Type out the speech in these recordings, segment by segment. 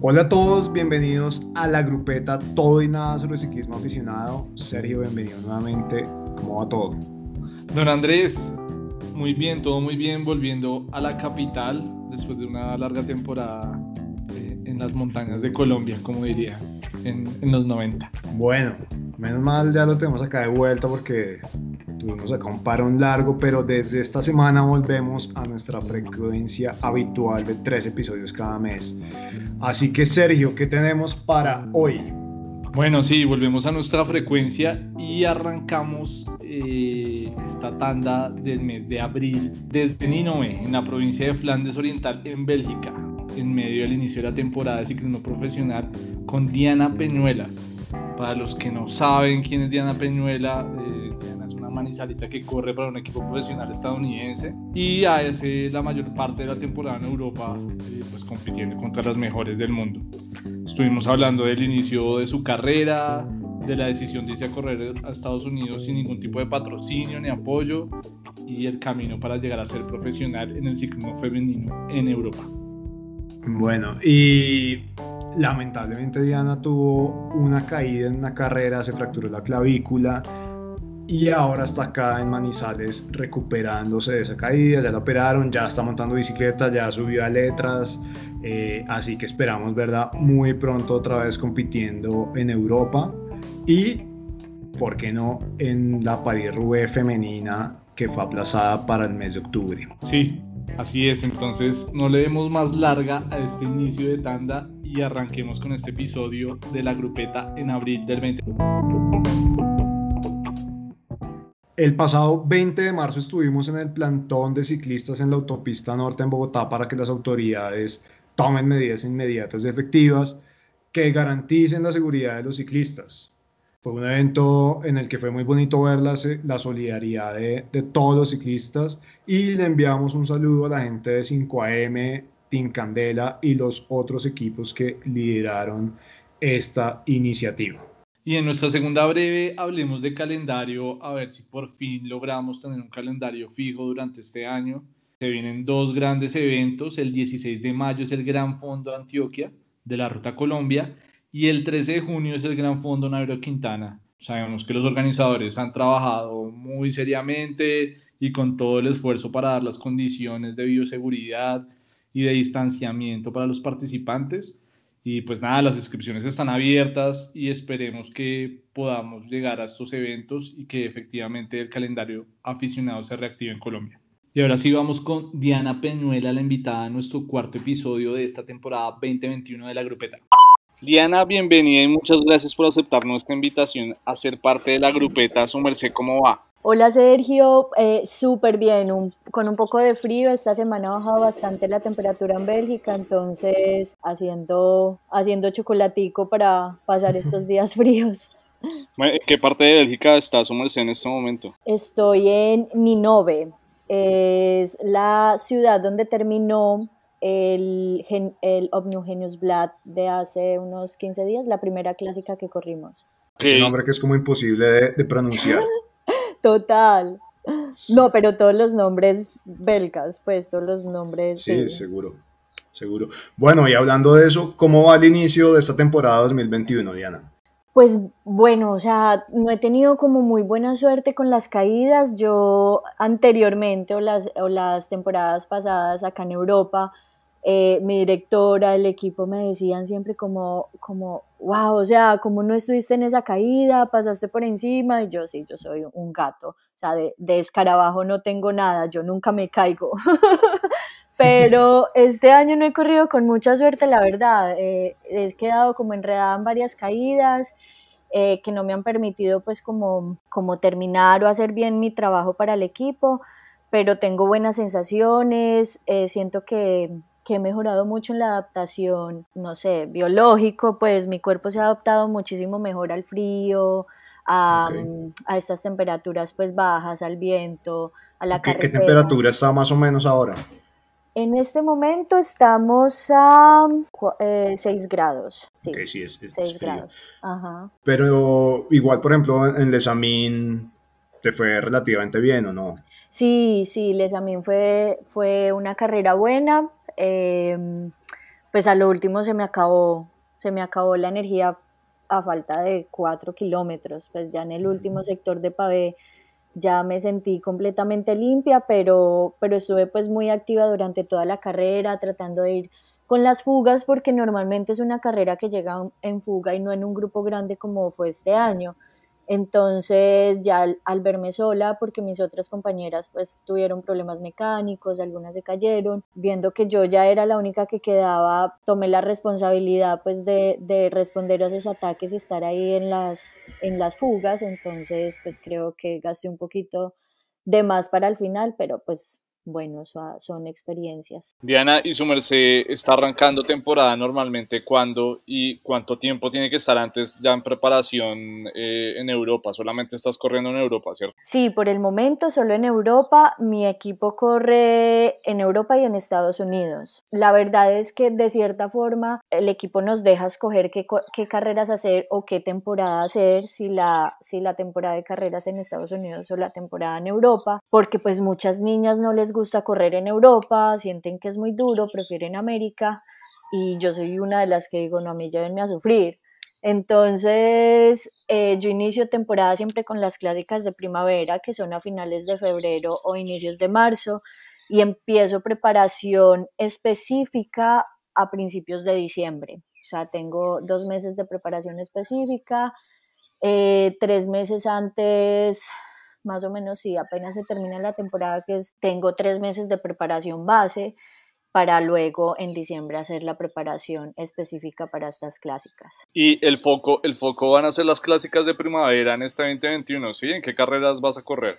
Hola a todos, bienvenidos a la grupeta Todo y Nada sobre Ciclismo Aficionado. Sergio, bienvenido nuevamente. ¿Cómo va todo? Don Andrés, muy bien, todo muy bien, volviendo a la capital después de una larga temporada eh, en las montañas de Colombia, como diría, en, en los 90. Bueno, menos mal ya lo tenemos acá de vuelta porque tuvimos acá un parón largo, pero desde esta semana volvemos a nuestra frecuencia habitual de tres episodios cada mes. Así que Sergio, ¿qué tenemos para hoy? Bueno, sí, volvemos a nuestra frecuencia y arrancamos eh, esta tanda del mes de abril desde Ninove, en la provincia de Flandes Oriental, en Bélgica, en medio del inicio de la temporada de ciclismo profesional, con Diana Peñuela. Para los que no saben quién es Diana Peñuela, eh, Diana es una manizalita que corre para un equipo profesional estadounidense y hace la mayor parte de la temporada en Europa, eh, pues compitiendo contra las mejores del mundo. Estuvimos hablando del inicio de su carrera, de la decisión de irse a correr a Estados Unidos sin ningún tipo de patrocinio ni apoyo y el camino para llegar a ser profesional en el ciclismo femenino en Europa. Bueno, y lamentablemente Diana tuvo una caída en una carrera, se fracturó la clavícula y ahora está acá en Manizales recuperándose de esa caída, ya la operaron, ya está montando bicicleta, ya subió a letras, eh, así que esperamos, ¿verdad? Muy pronto otra vez compitiendo en Europa y, ¿por qué no?, en la Paris-Roubaix femenina que fue aplazada para el mes de octubre. Sí, así es, entonces no le demos más larga a este inicio de tanda y arranquemos con este episodio de la grupeta en abril del 20. El pasado 20 de marzo estuvimos en el plantón de ciclistas en la autopista norte en Bogotá para que las autoridades tomen medidas inmediatas y efectivas que garanticen la seguridad de los ciclistas. Fue un evento en el que fue muy bonito ver la, la solidaridad de, de, todos los ciclistas y le enviamos un saludo a la gente de 5AM, Team Candela y los otros equipos que lideraron esta iniciativa. Y en nuestra segunda breve hablemos de calendario, a ver si por fin logramos tener un calendario fijo durante este año. Se vienen dos grandes eventos, el 16 de mayo es el Gran Fondo Antioquia de la Ruta Colombia y el 13 de junio es el Gran Fondo Nairo Quintana. Sabemos que los organizadores han trabajado muy seriamente y con todo el esfuerzo para dar las condiciones de bioseguridad y de distanciamiento para los participantes. Y pues nada, las inscripciones están abiertas y esperemos que podamos llegar a estos eventos y que efectivamente el calendario aficionado se reactive en Colombia. Y ahora sí vamos con Diana Peñuela, la invitada a nuestro cuarto episodio de esta temporada 2021 de la grupeta. Diana, bienvenida y muchas gracias por aceptar nuestra invitación a ser parte de la grupeta. Su merced, ¿cómo va? Hola Sergio, eh, súper bien, un, con un poco de frío. Esta semana ha bajado bastante la temperatura en Bélgica, entonces haciendo, haciendo chocolatico para pasar estos días fríos. ¿En qué parte de Bélgica está su merced en este momento? Estoy en Ninove, es la ciudad donde terminó el, el Genius Blatt de hace unos 15 días, la primera clásica que corrimos. Es un nombre que es como imposible de, de pronunciar. Total. No, pero todos los nombres belgas, pues todos los nombres. Sí, sí, seguro, seguro. Bueno, y hablando de eso, ¿cómo va el inicio de esta temporada 2021, Diana? Pues bueno, o sea, no he tenido como muy buena suerte con las caídas. Yo anteriormente o las, o las temporadas pasadas acá en Europa, eh, mi directora, el equipo me decían siempre como, como, wow, o sea, como no estuviste en esa caída, pasaste por encima, y yo sí, yo soy un gato, o sea, de, de escarabajo no tengo nada, yo nunca me caigo. Pero este año no he corrido con mucha suerte, la verdad, eh, he quedado como enredada en varias caídas. Eh, que no me han permitido pues como, como terminar o hacer bien mi trabajo para el equipo, pero tengo buenas sensaciones, siento que, que he mejorado mucho en la adaptación, no sé, biológico, pues mi cuerpo se ha adaptado muchísimo mejor al frío, a, a estas temperaturas pues bajas, al viento, a la ¿Qué, ¿Qué temperatura está más o menos ahora? En este momento estamos a 6 eh, grados. Sí, okay, sí es, 6 grados. Ajá. Pero igual, por ejemplo, en Lesamín te fue relativamente bien o no? Sí, sí, Lesamín fue, fue una carrera buena. Em, pues a lo último se me acabó, se me acabó la energía a falta de cuatro kilómetros, pues ya en el último sector de pavé ya me sentí completamente limpia, pero, pero estuve pues muy activa durante toda la carrera, tratando de ir con las fugas, porque normalmente es una carrera que llega en fuga y no en un grupo grande como fue este año. Entonces ya al, verme sola, porque mis otras compañeras pues tuvieron problemas mecánicos, algunas se cayeron, viendo que yo ya era la única que quedaba, tomé la responsabilidad pues de, de responder a esos ataques y estar ahí en las, en las fugas, entonces pues creo que gasté un poquito de más para el final, pero pues bueno, son experiencias. Diana, ¿y su merced está arrancando temporada normalmente cuándo y cuánto tiempo tiene que estar antes ya en preparación eh, en Europa? Solamente estás corriendo en Europa, ¿cierto? Sí, por el momento solo en Europa. Mi equipo corre en Europa y en Estados Unidos. La verdad es que de cierta forma el equipo nos deja escoger qué, qué carreras hacer o qué temporada hacer, si la, si la temporada de carreras en Estados Unidos o la temporada en Europa, porque pues muchas niñas no les gusta correr en Europa, sienten que es muy duro, prefieren América y yo soy una de las que digo, no, a mí llévenme a sufrir. Entonces, eh, yo inicio temporada siempre con las clásicas de primavera, que son a finales de febrero o inicios de marzo, y empiezo preparación específica a principios de diciembre. O sea, tengo dos meses de preparación específica, eh, tres meses antes más o menos sí, apenas se termina la temporada, que es, tengo tres meses de preparación base para luego en diciembre hacer la preparación específica para estas clásicas. Y el foco, el foco van a ser las clásicas de primavera en este 2021, ¿sí? ¿En qué carreras vas a correr?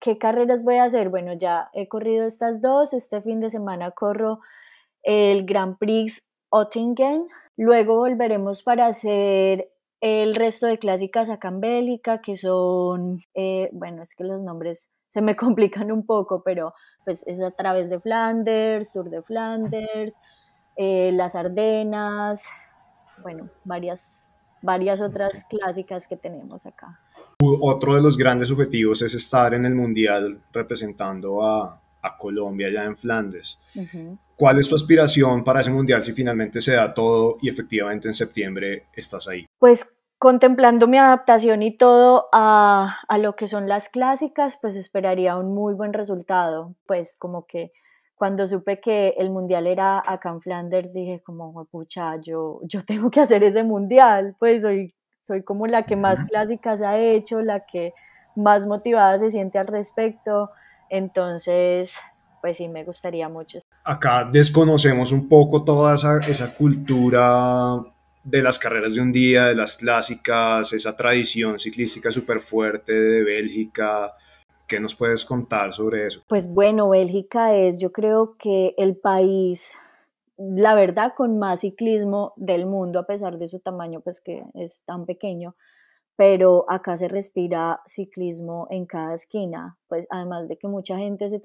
¿Qué carreras voy a hacer? Bueno, ya he corrido estas dos, este fin de semana corro el Grand Prix Ottingen, luego volveremos para hacer el resto de clásicas acá en Bélica, que son, eh, bueno, es que los nombres se me complican un poco, pero pues es a través de Flanders, sur de Flanders, eh, las Ardenas, bueno, varias, varias otras clásicas que tenemos acá. Otro de los grandes objetivos es estar en el Mundial representando a, a Colombia ya en Flandes. ¿Cuál es tu aspiración para ese mundial si finalmente se da todo y efectivamente en septiembre estás ahí? Pues contemplando mi adaptación y todo a, a, lo que son las clásicas, pues esperaría un muy buen resultado. Pues como que cuando supe que el mundial era acá en Flanders, dije como, pucha, yo, yo tengo que hacer ese mundial, pues soy, soy como la que más clásicas ha hecho, la que más motivada se siente al respecto. Entonces, pues sí, me gustaría mucho. Acá desconocemos un poco toda esa, esa cultura de las carreras de un día, de las clásicas, esa tradición ciclística súper fuerte de Bélgica. ¿Qué nos puedes contar sobre eso? Pues bueno, Bélgica es yo creo que el país, la verdad, con más ciclismo del mundo, a pesar de su tamaño, pues que es tan pequeño pero acá se respira ciclismo en cada esquina, pues además de que mucha gente se,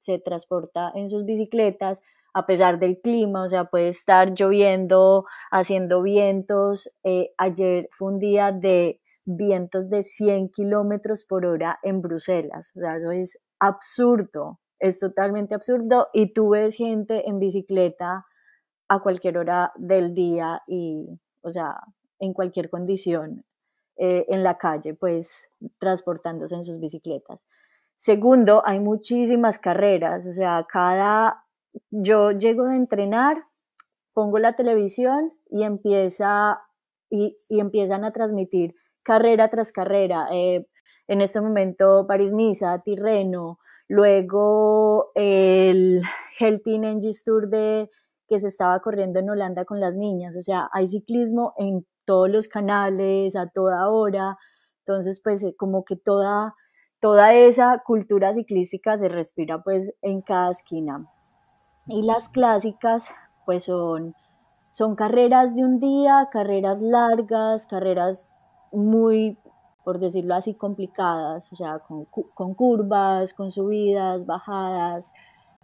se transporta en sus bicicletas a pesar del clima, o sea, puede estar lloviendo, haciendo vientos. Eh, ayer fue un día de vientos de 100 kilómetros por hora en Bruselas, o sea, eso es absurdo, es totalmente absurdo y tú ves gente en bicicleta a cualquier hora del día y, o sea, en cualquier condición eh, en la calle, pues transportándose en sus bicicletas. Segundo, hay muchísimas carreras, o sea, cada, yo llego a entrenar, pongo la televisión y empieza, y, empiezan a transmitir carrera tras carrera. Eh, en este momento París-Niza, Tirreno, luego el Helting Engines Tour de, que se estaba corriendo en Holanda con las niñas. O sea, hay ciclismo en todos los canales, a toda hora. Entonces, pues eh, como que toda, toda esa cultura ciclística se respira pues en cada esquina. Y las clásicas, pues son, son carreras de un día, carreras largas, carreras muy, por decirlo así, complicadas, o sea, con, con curvas, con subidas, bajadas,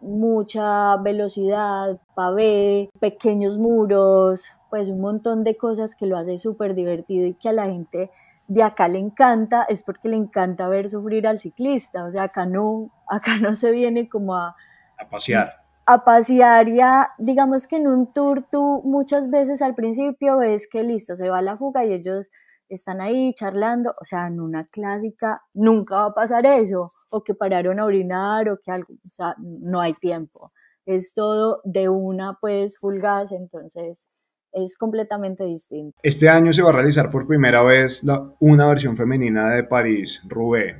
mucha velocidad, pavé, pequeños muros, pues un montón de cosas que lo hace súper divertido y que a la gente de acá le encanta, es porque le encanta ver sufrir al ciclista, o sea, acá no, acá no se viene como a... A pasear. A pasear ya, digamos que en un tour tú muchas veces al principio ves que listo, se va la fuga y ellos están ahí charlando, o sea, en una clásica nunca va a pasar eso, o que pararon a orinar o que algo, o sea, no hay tiempo, es todo de una pues full gas, entonces es completamente distinto. Este año se va a realizar por primera vez la, una versión femenina de París-Roubaix.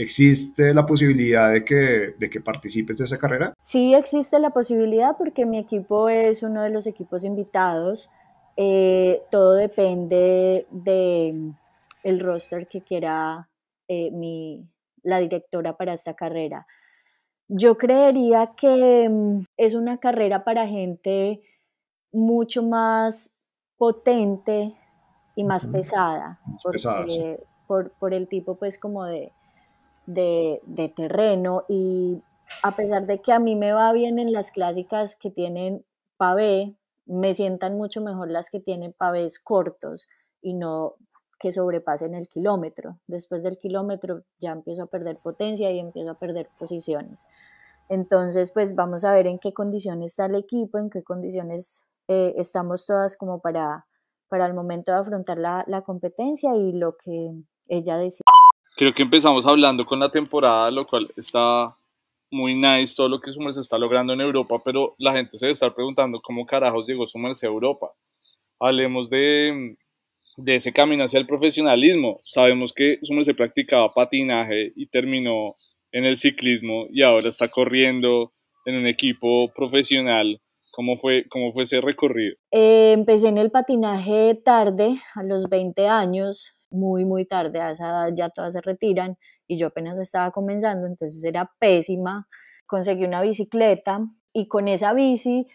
¿Existe la posibilidad de que, de que participes de esa carrera? Sí, existe la posibilidad porque mi equipo es uno de los equipos invitados. Eh, todo depende de el roster que quiera eh, mi, la directora para esta carrera. Yo creería que mm, es una carrera para gente mucho más potente y más pesada, por, por el tipo pues como de, de, terreno y a pesar de que a mí me va bien en las clásicas que tienen pavé, me sientan mucho mejor las que tienen pavés cortos y no que sobrepasen el kilómetro. Después del kilómetro ya empiezo a perder potencia y empiezo a perder posiciones. Entonces, pues vamos a ver en qué condiciones está el equipo, en qué condiciones eh, estamos todas como para, para el momento de afrontar la, la competencia y lo que ella decide. Creo que empezamos hablando con la temporada, lo cual está muy nice todo lo que Summers está logrando en Europa, pero la gente se debe estar preguntando cómo carajos llegó Summers a Europa. Hablemos de, de ese camino hacia el profesionalismo. Sabemos que Summers se practicaba patinaje y terminó en el ciclismo y ahora está corriendo en un equipo profesional. ¿Cómo fue, cómo fue ese recorrido? Eh, empecé en el patinaje tarde, a los 20 años muy, muy tarde, a esa edad ya todas se retiran y yo apenas estaba comenzando, entonces era pésima. Conseguí una bicicleta y con esa bici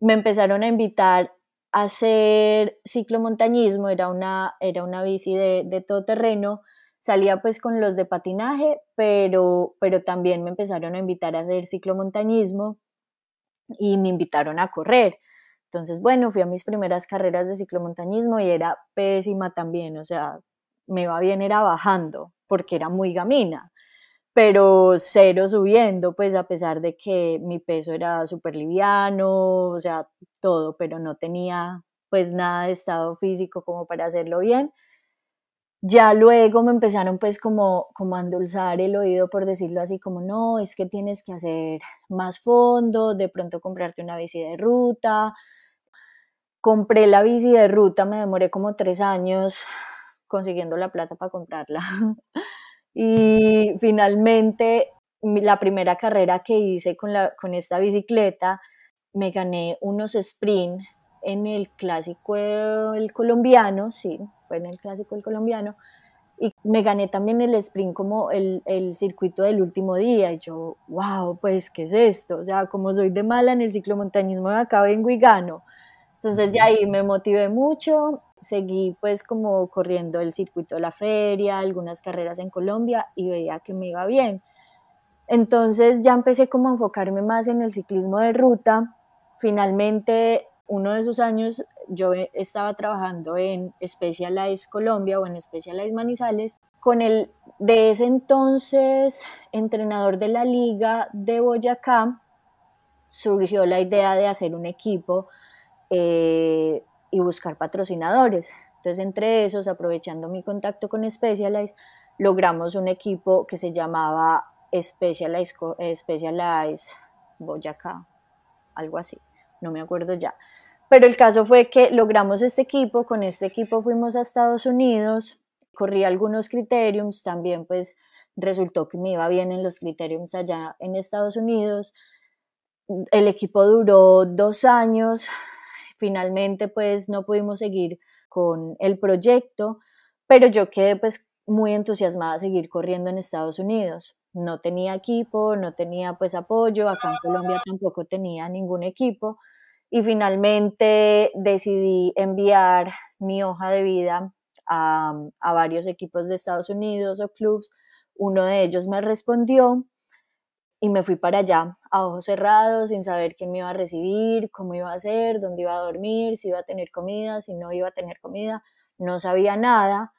me empezaron a invitar a hacer ciclomontañismo, era una, era una bici de, de todo terreno, salía pues con los de patinaje, pero, pero también me empezaron a invitar a hacer ciclomontañismo y me invitaron a correr. Entonces, bueno, fui a mis primeras carreras de ciclomontañismo y era pésima también, o sea, me iba bien era bajando, porque era muy gamina, pero cero subiendo, pues a pesar de que mi peso era súper liviano, o sea, todo, pero no tenía pues nada de estado físico como para hacerlo bien. Ya luego me empezaron pues como, como a endulzar el oído, por decirlo así, como no, es que tienes que hacer más fondo, de pronto comprarte una bici de ruta, Compré la bici de ruta, me demoré como tres años consiguiendo la plata para comprarla. y finalmente, la primera carrera que hice con, la, con esta bicicleta, me gané unos sprint en el clásico el colombiano, sí, fue en el clásico el colombiano, y me gané también el sprint como el, el, circuito del último día, y yo, wow, pues, ¿qué es esto? O sea, como soy de mala en el ciclomontañismo, acá vengo y gano. Entonces ya ahí me motivé mucho, seguí pues como corriendo el circuito de la feria, algunas carreras en Colombia y veía que me iba bien. Entonces ya empecé como a enfocarme más en el ciclismo de ruta. Finalmente, uno de esos años yo estaba trabajando en Specialized Colombia o en Specialized Manizales con el de ese entonces entrenador de la liga de Boyacá. Surgió la idea de hacer un equipo eh, y buscar patrocinadores. Entonces, entre esos, aprovechando mi contacto con Specialized, logramos un equipo que se llamaba Specialized, Specialized Boyacá, algo así, no me acuerdo ya. Pero el caso fue que logramos este equipo, con este equipo fuimos a Estados Unidos, corrí algunos criteriums, también pues resultó que me iba bien en los criteriums allá en Estados Unidos. El equipo duró dos años, finalmente pues no pudimos seguir con el proyecto, pero yo quedé pues muy entusiasmada a seguir corriendo en Estados Unidos. No tenía equipo, no tenía pues apoyo, acá en Colombia tampoco tenía ningún equipo y finalmente decidí enviar mi hoja de vida a, a varios equipos de Estados Unidos o clubs. Uno de ellos me respondió y me fui para allá a ojos cerrados, sin saber quién me iba a recibir, cómo iba a ser, dónde iba a dormir, si iba a tener comida, si no iba a tener comida, no sabía nada,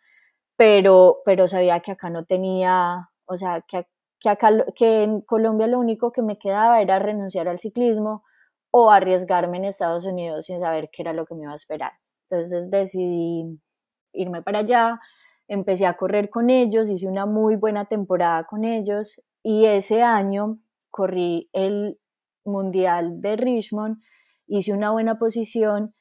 pero, pero sabía que acá no tenía, o sea, que, que, acá, que en Colombia lo único que me quedaba era renunciar al ciclismo o arriesgarme en Estados Unidos sin saber qué era lo que me iba a esperar. Entonces decidí irme para allá, empecé a correr con ellos, hice una muy buena temporada con ellos y ese año corrí el Mundial de Richmond, hice una buena posición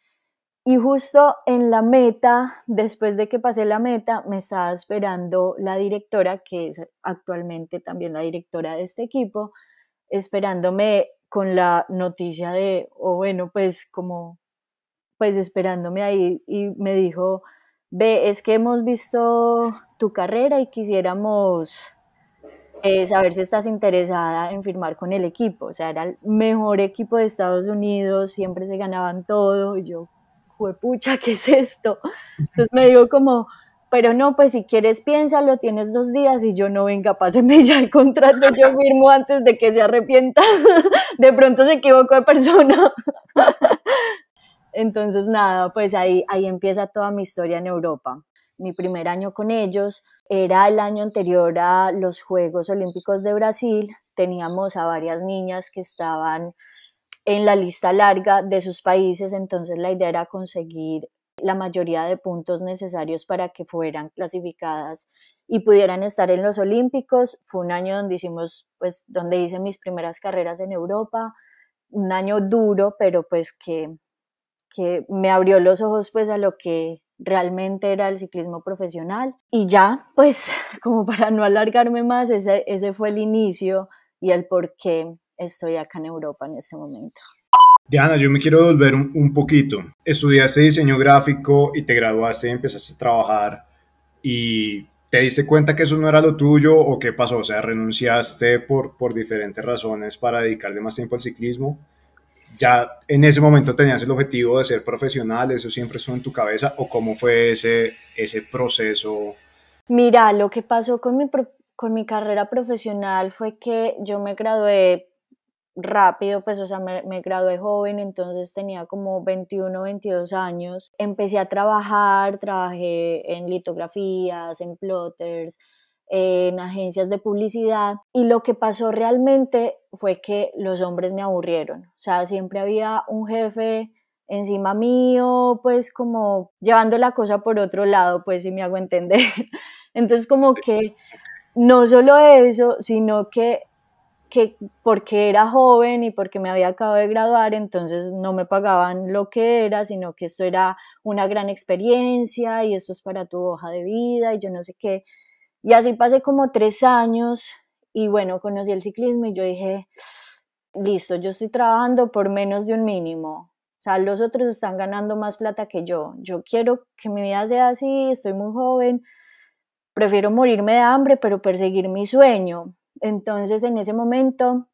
y justo en la meta, después de que pasé la meta, me estaba esperando la directora, que es actualmente también la directora de este equipo, esperándome con la noticia de, o bueno, pues como, pues esperándome ahí y me dijo, ve, es que hemos visto tu carrera y quisiéramos eh, saber si estás interesada en firmar con el equipo. O sea, era el mejor equipo de Estados Unidos, siempre se ganaban todo. Y yo, pucha, ¿qué es esto? Entonces me digo como, pero no, pues si quieres piénsalo, tienes dos días y yo no venga, páseme ya el contrato, yo firmo antes de que se arrepienta, de pronto se equivocó de persona. Entonces nada, pues ahí, ahí empieza toda mi historia en Europa. Mi primer año con ellos. Era el año anterior a los Juegos Olímpicos de Brasil, teníamos a varias niñas que estaban en la lista larga de sus países, entonces la idea era conseguir la mayoría de puntos necesarios para que fueran clasificadas y pudieran estar en los Olímpicos. Fue un año donde hicimos, pues, donde hice mis primeras carreras en Europa, un año duro, pero pues que, que me abrió los ojos pues a lo que realmente era el ciclismo profesional. Y ya, pues, como para no alargarme más, ese, ese fue el inicio y el por qué estoy acá en Europa en este momento. Diana, yo me quiero volver un, poquito. Estudiaste diseño gráfico y te graduaste empezaste a trabajar y te diste cuenta que eso no era lo tuyo o qué pasó, o sea, renunciaste por, por diferentes razones para dedicarle más tiempo al ciclismo. Ya en ese momento tenías el objetivo de ser profesional, eso siempre estuvo en tu cabeza o cómo fue ese, ese proceso. Mira, lo que pasó con mi, con mi carrera profesional fue que yo me gradué rápido, pues, o sea, me, gradué joven, entonces tenía como 21, 22 años. Empecé a trabajar, trabajé en litografías, en plotters, en agencias de publicidad y lo que pasó realmente fue que los hombres me aburrieron. O sea, siempre había un jefe encima mío, pues como llevando la cosa por otro lado, pues si me hago entender. Entonces como que no solo eso, sino que que porque era joven y porque me había acabado de graduar, entonces no me pagaban lo que era, sino que esto era una gran experiencia y esto es para tu hoja de vida y yo no sé qué. Y así pasé como tres años y bueno, conocí el ciclismo y yo dije, listo, yo estoy trabajando por menos de un mínimo. O sea, los otros están ganando más plata que yo. Yo quiero que mi vida sea así, estoy muy joven, prefiero morirme de hambre, pero perseguir mi sueño. Entonces en ese momento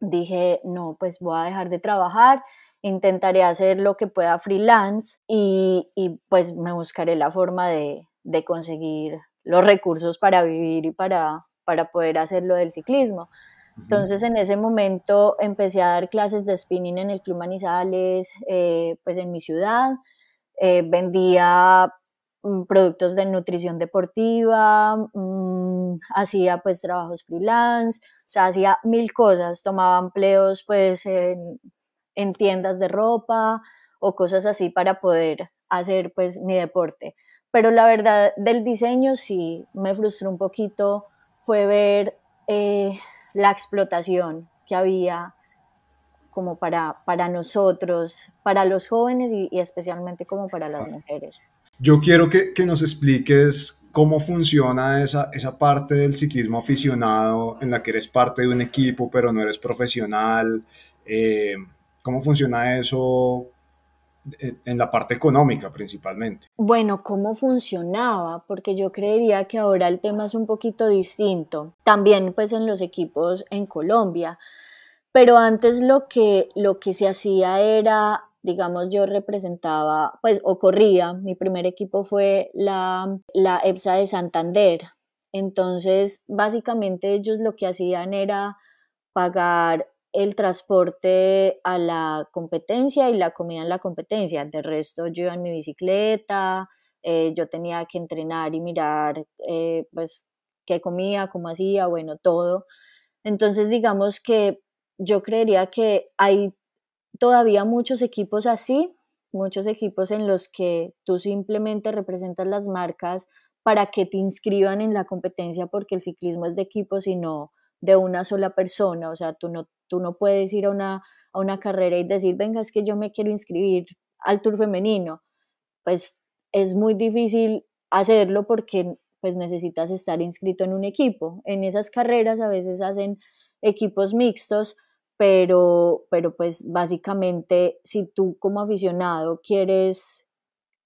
dije, no, pues voy a dejar de trabajar, intentaré hacer lo que pueda freelance y, pues me buscaré la forma de, conseguir los recursos para vivir y para, para poder hacer lo del ciclismo. Entonces en ese momento empecé a dar clases de spinning en el Club Manizales, eh, pues en mi ciudad. Eh, vendía Mm, productos de nutrición deportiva, mm, hacía pues trabajos freelance, o sea, hacía mil cosas, tomaba empleos pues en, en, tiendas de ropa o cosas así para poder hacer pues mi deporte. Pero la verdad del diseño sí me frustró un poquito, fue ver eh, la explotación que había como para, para nosotros, para los jóvenes y especialmente como para las mujeres. Yo quiero que, nos expliques cómo funciona esa, esa parte del ciclismo aficionado en la que eres parte de un equipo pero no eres profesional. Eh, ¿Cómo funciona eso en la parte económica principalmente? Bueno, ¿cómo funcionaba? Porque yo creería que ahora el tema es un poquito distinto. También pues en los equipos en Colombia. Pero antes lo que, lo que se hacía era digamos, yo representaba, pues, o corría, mi primer equipo fue la, la EPSA de Santander. Entonces, básicamente ellos lo que hacían era pagar el transporte a la competencia y la comida en la competencia. De resto, yo iba en mi bicicleta, eh, yo tenía que entrenar y mirar, eh, pues, qué comía, cómo hacía, bueno, todo. Entonces, digamos que yo creería que hay todavía muchos equipos así, muchos equipos en los que tú simplemente representas las marcas para que te inscriban en la competencia porque el ciclismo es de equipo, sino de una sola persona. O sea, tú no, tú no puedes ir a una, a una carrera y decir, venga, es que yo me quiero inscribir al Tour femenino. Pues es muy difícil hacerlo porque pues necesitas estar inscrito en un equipo. En esas carreras a veces hacen equipos mixtos, pero, pero pues básicamente si tú como aficionado quieres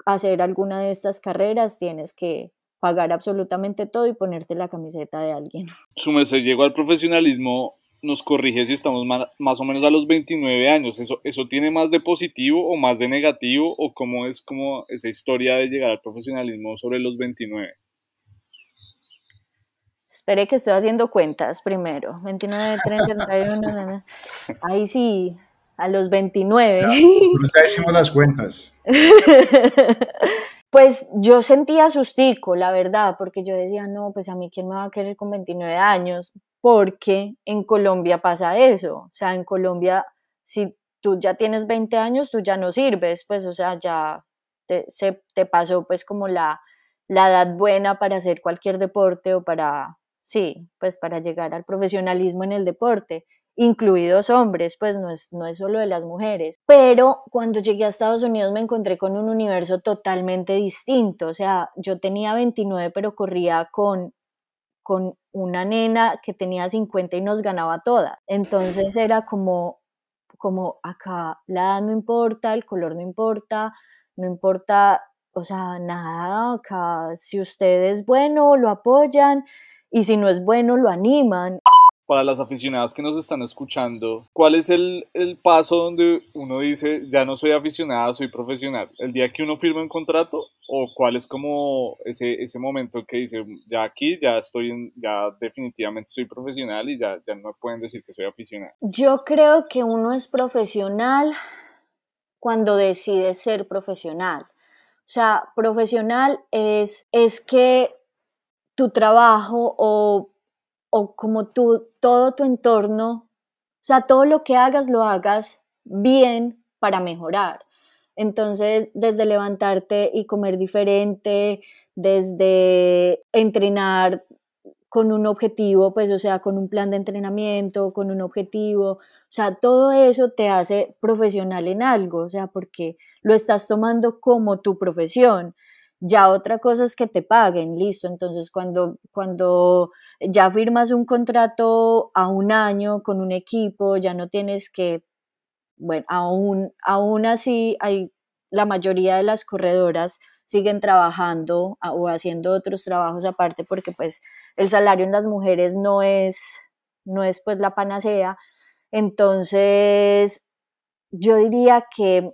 hacer alguna de estas carreras, tienes que pagar absolutamente todo y ponerte la camiseta de alguien. Su merced llegó al profesionalismo, nos corrige si estamos más, o menos a los 29 años. ¿Eso, ¿Eso tiene más de positivo o más de negativo? ¿O cómo es como esa historia de llegar al profesionalismo sobre los 29? Espere que estoy haciendo cuentas primero. 29, 30, 31. Ahí sí, a los 29. Ya, hicimos las cuentas. Pues yo sentía sustico, la verdad, porque yo decía, no, pues a mí quién me va a querer con 29 años, porque en Colombia pasa eso, o sea, en Colombia, si tú ya tienes 20 años, tú ya no sirves, pues, o sea, ya te, se, te pasó pues como la, la edad buena para hacer cualquier deporte o para, sí, pues para llegar al profesionalismo en el deporte incluidos hombres, pues no es, no es solo de las mujeres. Pero cuando llegué a Estados Unidos me encontré con un universo totalmente distinto, o sea, yo tenía 29 pero corría con, con una nena que tenía 50 y nos ganaba toda. Entonces era como, como acá la edad no importa, el color no importa, no importa, o sea, nada, acá si usted es bueno, lo apoyan y si no es bueno, lo animan para las aficionadas que nos están escuchando, ¿cuál es el, el, paso donde uno dice, ya no soy aficionada, soy profesional? ¿El día que uno firma un contrato? ¿O cuál es como ese, ese momento que dice, ya aquí, ya estoy, ya definitivamente soy profesional y ya, ya no me pueden decir que soy aficionada? Yo creo que uno es profesional cuando decide ser profesional. O sea, profesional es, es que tu trabajo o o como tú, todo tu entorno, o sea, todo lo que hagas lo hagas bien para mejorar. Entonces, desde levantarte y comer diferente, desde entrenar con un objetivo, pues, o sea, con un plan de entrenamiento, con un objetivo, o sea, todo eso te hace profesional en algo, o sea, porque lo estás tomando como tu profesión. Ya otra cosa es que te paguen, listo. Entonces, cuando, cuando ya firmas un contrato a un año con un equipo, ya no tienes que, bueno, aún, aún así hay la mayoría de las corredoras siguen trabajando o haciendo otros trabajos aparte porque pues el salario en las mujeres no es, no es pues la panacea. Entonces, yo diría que,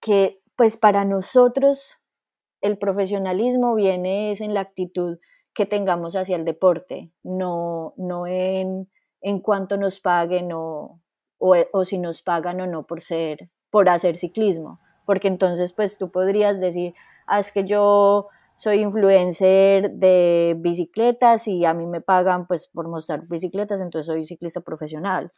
que pues para nosotros el profesionalismo viene es en la actitud que tengamos hacia el deporte, no, no en, en cuánto nos paguen o, o, si nos pagan o no por ser, por hacer ciclismo, porque entonces pues tú podrías decir, ah, es que yo soy influencer de bicicletas y a mí me pagan pues por mostrar bicicletas, entonces soy ciclista profesional.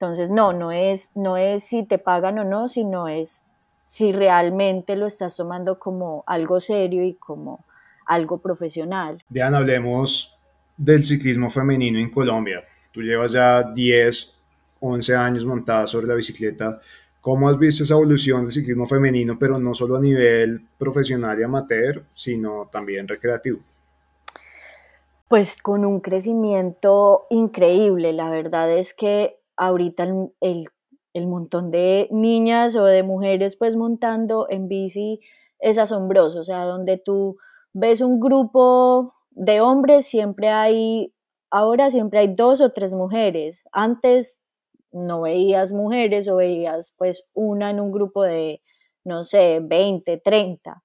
Entonces, no, no es, no es si te pagan o no, sino es si realmente lo estás tomando como algo serio y como algo profesional. Vean, hablemos del ciclismo femenino en Colombia. Tú llevas ya 10, 11 años montada sobre la bicicleta. ¿Cómo has visto esa evolución del ciclismo femenino, pero no solo a nivel profesional y amateur, sino también recreativo? Pues con un crecimiento increíble. La verdad es que ahorita el el montón de niñas o de mujeres pues montando en bici es asombroso, o sea, donde tú ves un grupo de hombres, siempre hay, ahora siempre hay dos o tres mujeres, antes no veías mujeres o veías pues una en un grupo de, no sé, 20, 30.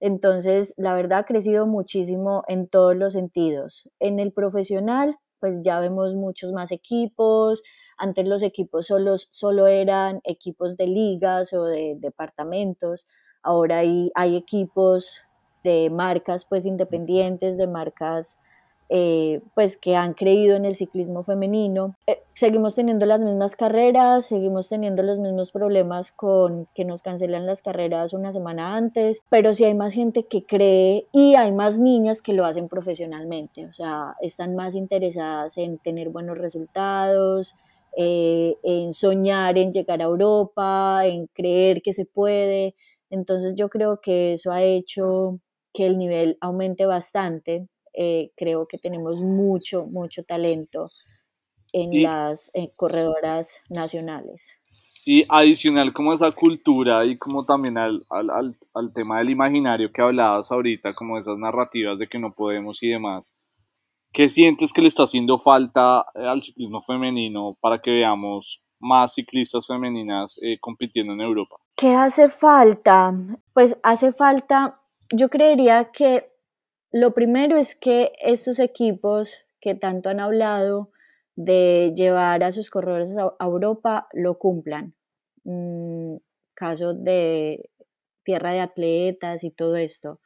Entonces, la verdad ha crecido muchísimo en todos los sentidos. En el profesional, pues ya vemos muchos más equipos, antes los equipos solo, solo eran equipos de ligas o de departamentos, ahora hay, hay equipos de marcas pues independientes, de marcas eh, pues que han creído en el ciclismo femenino. Eh, seguimos teniendo las mismas carreras, seguimos teniendo los mismos problemas con que nos cancelan las carreras una semana antes, pero sí hay más gente que cree y hay más niñas que lo hacen profesionalmente, o sea, están más interesadas en tener buenos resultados, eh, en soñar en llegar a Europa, en creer que se puede. Entonces yo creo que eso ha hecho que el nivel aumente bastante eh, creo que tenemos mucho, mucho talento en las corredoras nacionales. Y adicional como esa cultura y como también al, al, al, tema del imaginario que hablabas ahorita, como esas narrativas de que no podemos y demás, ¿qué sientes que le está haciendo falta eh, al ciclismo femenino para que veamos más ciclistas femeninas eh, compitiendo en Europa? ¿Qué hace falta? Pues hace falta, yo creería que lo primero es que estos equipos que tanto han hablado de llevar a sus corredores a, Europa lo cumplan. Mm, caso de tierra de atletas y todo esto.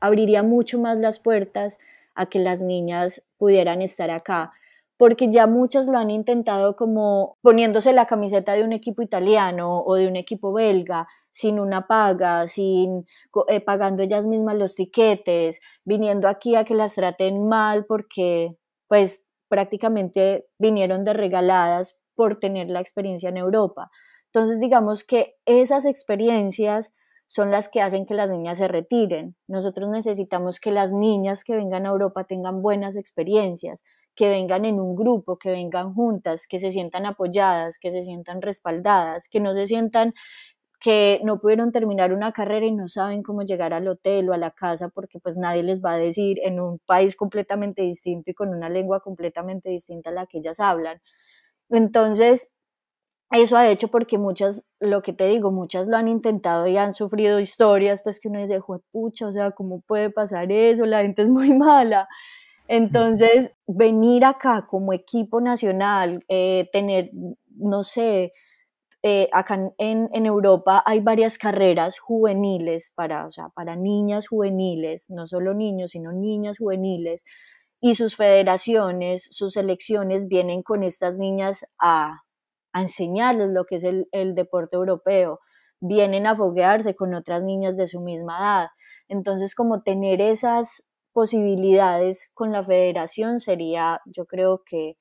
Abriría mucho más las puertas a que las niñas pudieran estar acá porque ya muchas lo han intentado como poniéndose la camiseta de un equipo italiano o de un equipo belga, sin una paga, sin eh, pagando ellas mismas los tiquetes, viniendo aquí a que las traten mal porque pues prácticamente vinieron de regaladas por tener la experiencia en Europa. Entonces digamos que esas experiencias son las que hacen que las niñas se retiren. Nosotros necesitamos que las niñas que vengan a Europa tengan buenas experiencias, que vengan en un grupo, que vengan juntas, que se sientan apoyadas, que se sientan respaldadas, que no se sientan que no pudieron terminar una carrera y no saben cómo llegar al hotel o a la casa porque pues nadie les va a decir en un país completamente distinto y con una lengua completamente distinta a la que ellas hablan. Entonces, eso ha hecho porque muchas, lo que te digo, muchas lo han intentado y han sufrido historias, pues que uno dice, pucha, o sea, ¿cómo puede pasar eso? La gente es muy mala. Entonces, venir acá como equipo nacional, eh, tener, no sé, eh, acá en, en, Europa hay varias carreras juveniles para, o sea, para niñas juveniles, no solo niños, sino niñas juveniles, y sus federaciones, sus selecciones vienen con estas niñas a, a enseñarles lo que es el, el deporte europeo, vienen a foguearse con otras niñas de su misma edad. Entonces, como tener esas posibilidades con la federación sería, yo creo que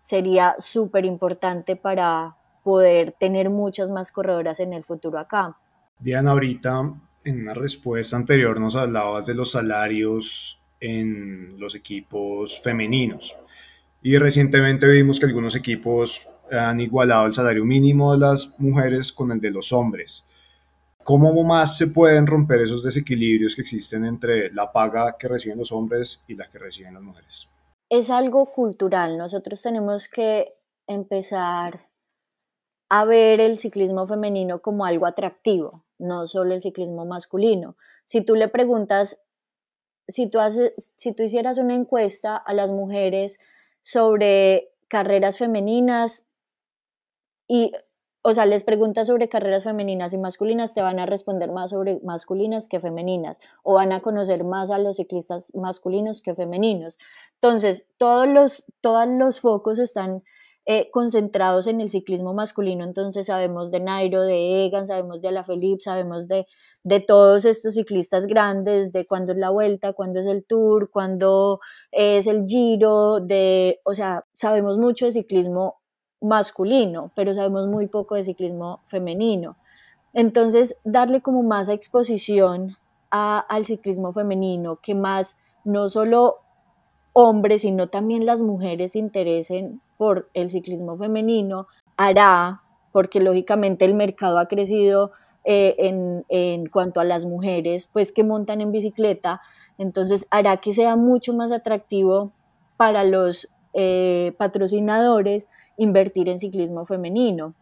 sería súper importante para poder tener muchas más corredoras en el futuro acá. Diana, ahorita en una respuesta anterior nos hablabas de los salarios en los equipos femeninos y recientemente vimos que algunos equipos han igualado el salario mínimo de las mujeres con el de los hombres. ¿Cómo más se pueden romper esos desequilibrios que existen entre la paga que reciben los hombres y la que reciben las mujeres? Es algo cultural. Nosotros tenemos que empezar a ver el ciclismo femenino como algo atractivo, no solo el ciclismo masculino. Si tú le preguntas, si tú, haces, si tú hicieras una encuesta a las mujeres sobre carreras femeninas y o sea, les preguntas sobre carreras femeninas y masculinas, te van a responder más sobre masculinas que femeninas, o van a conocer más a los ciclistas masculinos que femeninos. Entonces, todos los, todos los focos están eh, concentrados en el ciclismo masculino, entonces sabemos de Nairo, de Egan, sabemos de Alaphilippe, sabemos de, de todos estos ciclistas grandes, de cuándo es la vuelta, cuándo es el tour, cuándo es el giro, de, o sea, sabemos mucho de ciclismo masculino, pero sabemos muy poco de ciclismo femenino. Entonces, darle como más exposición al ciclismo femenino, que más no solo hombres, sino también las mujeres se interesen por el ciclismo femenino, hará, porque lógicamente el mercado ha crecido eh, en, en cuanto a las mujeres, pues que montan en bicicleta, entonces hará que sea mucho más atractivo para los eh, patrocinadores invertir en ciclismo femenino.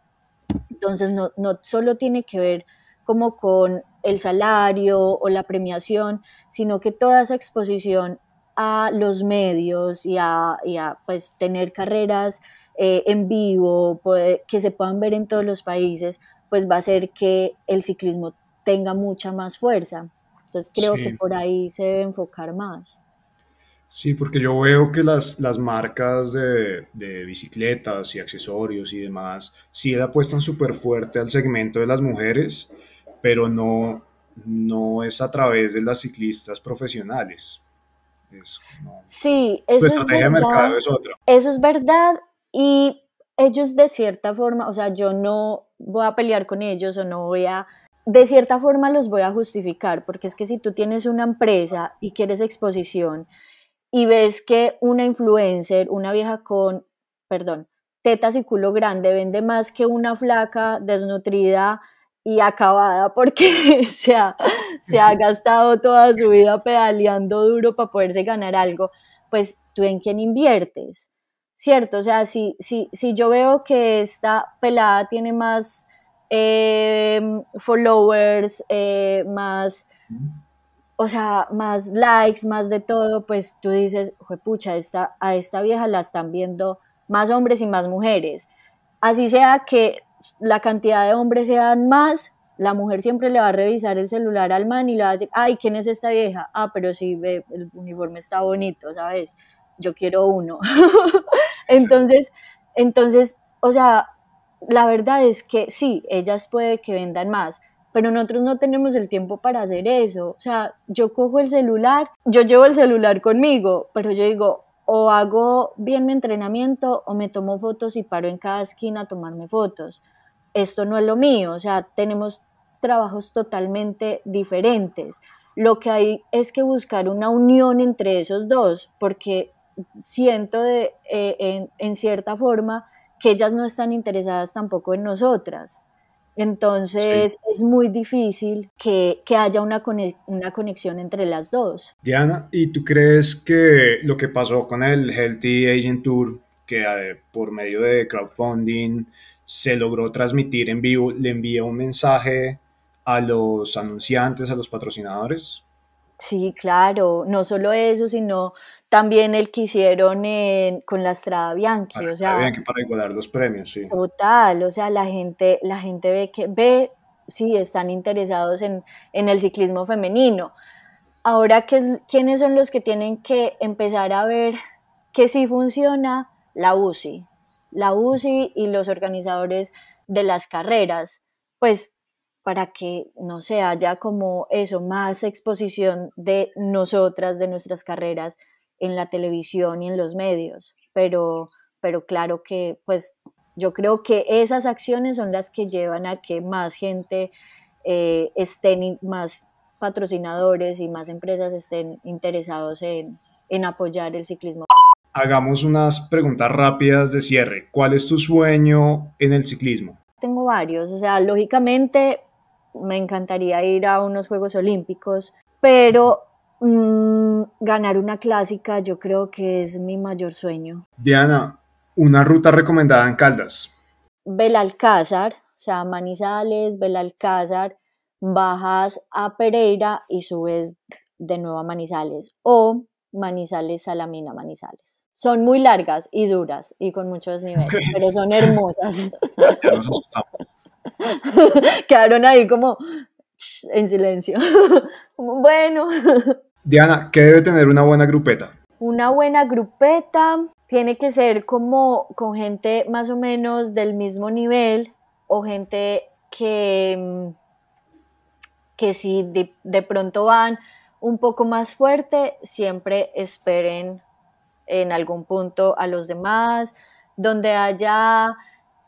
Entonces, no, no solo tiene que ver como con el salario o la premiación, sino que toda esa exposición a los medios y a, pues, tener carreras eh, en vivo, que se puedan ver en todos los países, pues va a hacer que el ciclismo tenga mucha más fuerza. Entonces creo que por ahí se debe enfocar más. Sí, porque yo veo que las, las marcas de, de bicicletas y accesorios y demás sí le apuestan súper fuerte al segmento de las mujeres, pero no, no es a través de las ciclistas profesionales. Sí, eso estrategia es verdad, de mercado es otra. Eso es verdad y ellos de cierta forma, o sea, yo no voy a pelear con ellos o no voy a de cierta forma los voy a justificar, porque es que si tú tienes una empresa y quieres exposición y ves que una influencer, una vieja con, perdón, tetas y culo grande vende más que una flaca desnutrida y acabada porque se ha, se ha gastado toda su vida pedaleando duro para poderse ganar algo, pues tú en quién inviertes, ¿cierto? O sea, si, si, si yo veo que esta pelada tiene más eh, followers, eh, más o sea, más likes, más de todo, pues tú dices, pucha, esta, a esta vieja la están viendo más hombres y más mujeres. Así sea que la cantidad de hombres sean más, la mujer siempre le va a revisar el celular al man y le va a decir, ay, ¿quién es esta vieja? Ah, pero sí, el uniforme está bonito, ¿sabes? Yo quiero uno. entonces, entonces, o sea, la verdad es que sí, ellas puede que vendan más, pero nosotros no tenemos el tiempo para hacer eso. O sea, yo cojo el celular, yo llevo el celular conmigo, pero yo digo, o hago bien mi entrenamiento o me tomo fotos y paro en cada esquina a tomarme fotos. Esto no es lo mío, o sea, tenemos trabajos totalmente diferentes. Lo que hay es que buscar una unión entre esos dos, porque siento de, eh, en, en cierta forma que ellas no están interesadas tampoco en nosotras. Entonces es muy difícil que, haya una, una conexión entre las dos. Diana, ¿y tú crees que lo que pasó con el Healthy Agent Tour, que eh, por medio de crowdfunding se logró transmitir en vivo, le envía un mensaje a los anunciantes, a los patrocinadores? Sí, claro, no solo eso, sino también el que hicieron con la Estrada Bianchi, o sea, Bianchi para igualar los premios, sí. Total, o sea, la gente, la gente ve que ve, sí, están interesados en, el ciclismo femenino. Ahora, ¿quiénes son los que tienen que empezar a ver que sí funciona? La UCI, la UCI y los organizadores de las carreras, pues para que, no se haya como eso, más exposición de nosotras, de nuestras carreras, en la televisión y en los medios, pero, pero claro que pues yo creo que esas acciones son las que llevan a que más gente eh, estén, más patrocinadores y más empresas estén interesados en, en apoyar el ciclismo. Hagamos unas preguntas rápidas de cierre. ¿Cuál es tu sueño en el ciclismo? Tengo varios, o sea, lógicamente me encantaría ir a unos Juegos Olímpicos, pero Mm, ganar una clásica yo creo que es mi mayor sueño. Diana, una ruta recomendada en Caldas. Belalcázar, o sea, Manizales, Belalcázar, bajas a Pereira y subes de nuevo a Manizales o Manizales, Salamina, Manizales. Son muy largas y duras y con muchos niveles, pero son hermosas. Quedaron ahí como en silencio. bueno. Diana, ¿qué debe tener una buena grupeta? Una buena grupeta tiene que ser como con gente más o menos del mismo nivel o gente que, que si de, pronto van un poco más fuerte, siempre esperen en algún punto a los demás, donde haya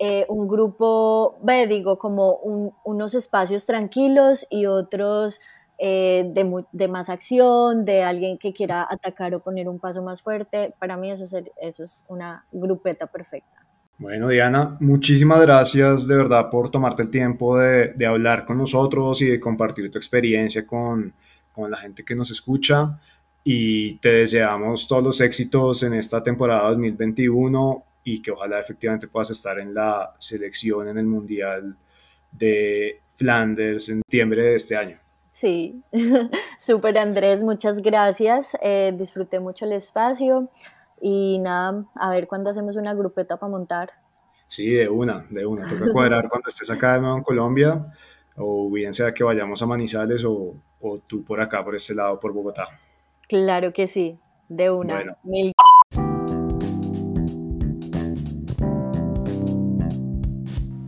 eh, un grupo, ve, digo, como unos espacios tranquilos y otros eh, de, más acción, de alguien que quiera atacar o poner un paso más fuerte. Para mí eso es, eso es una grupeta perfecta. Bueno, Diana, muchísimas gracias de verdad por tomarte el tiempo de, hablar con nosotros y de compartir tu experiencia con, con la gente que nos escucha. Y te deseamos todos los éxitos en esta temporada 2021 y que ojalá efectivamente puedas estar en la selección en el Mundial de Flanders en septiembre de este año. Sí, súper Andrés, muchas gracias. Eh, disfruté mucho el espacio y nada, a ver cuándo hacemos una grupeta para montar. Sí, de una, de una. Toca cuadrar cuando estés acá de nuevo en Colombia o bien sea que vayamos a Manizales o, o tú por acá, por este lado, por Bogotá. Claro que sí. De una. Mil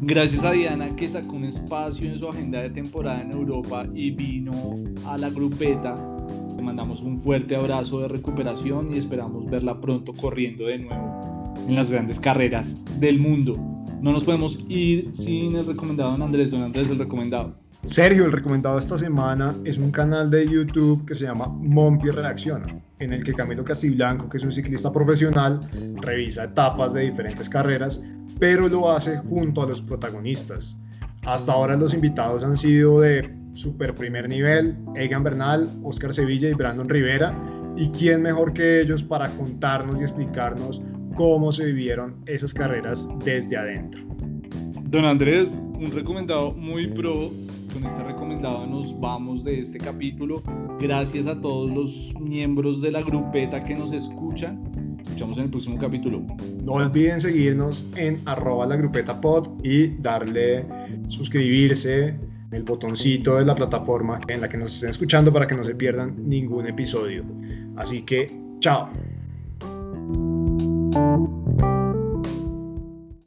Gracias a Diana que sacó un espacio en su agenda de temporada en Europa y vino a la grupeta. Le mandamos un fuerte abrazo de recuperación y esperamos verla pronto corriendo de nuevo en las grandes carreras del mundo. No nos podemos ir sin el recomendado don Andrés. Don Andrés, el recomendado. Sergio, el recomendado esta semana es un canal de YouTube que se llama Mompi Reacciona, en el que Camilo Castiblanco, que es un ciclista profesional, revisa etapas de diferentes carreras pero lo hace junto a los protagonistas. Hasta ahora los invitados han sido de super primer nivel, Egan Bernal, Oscar Sevilla y Brandon Rivera, y quién mejor que ellos para contarnos y explicarnos cómo se vivieron esas carreras desde adentro. Don Andrés, un recomendado muy pro. Con este recomendado nos vamos de este capítulo. Gracias a todos los miembros de la grupeta que nos escuchan escuchamos en el próximo capítulo. No olviden seguirnos en arroba la grupeta pod y darle suscribirse el botoncito de la plataforma en la que nos estén escuchando para que no se pierdan ningún episodio. Así que, chao.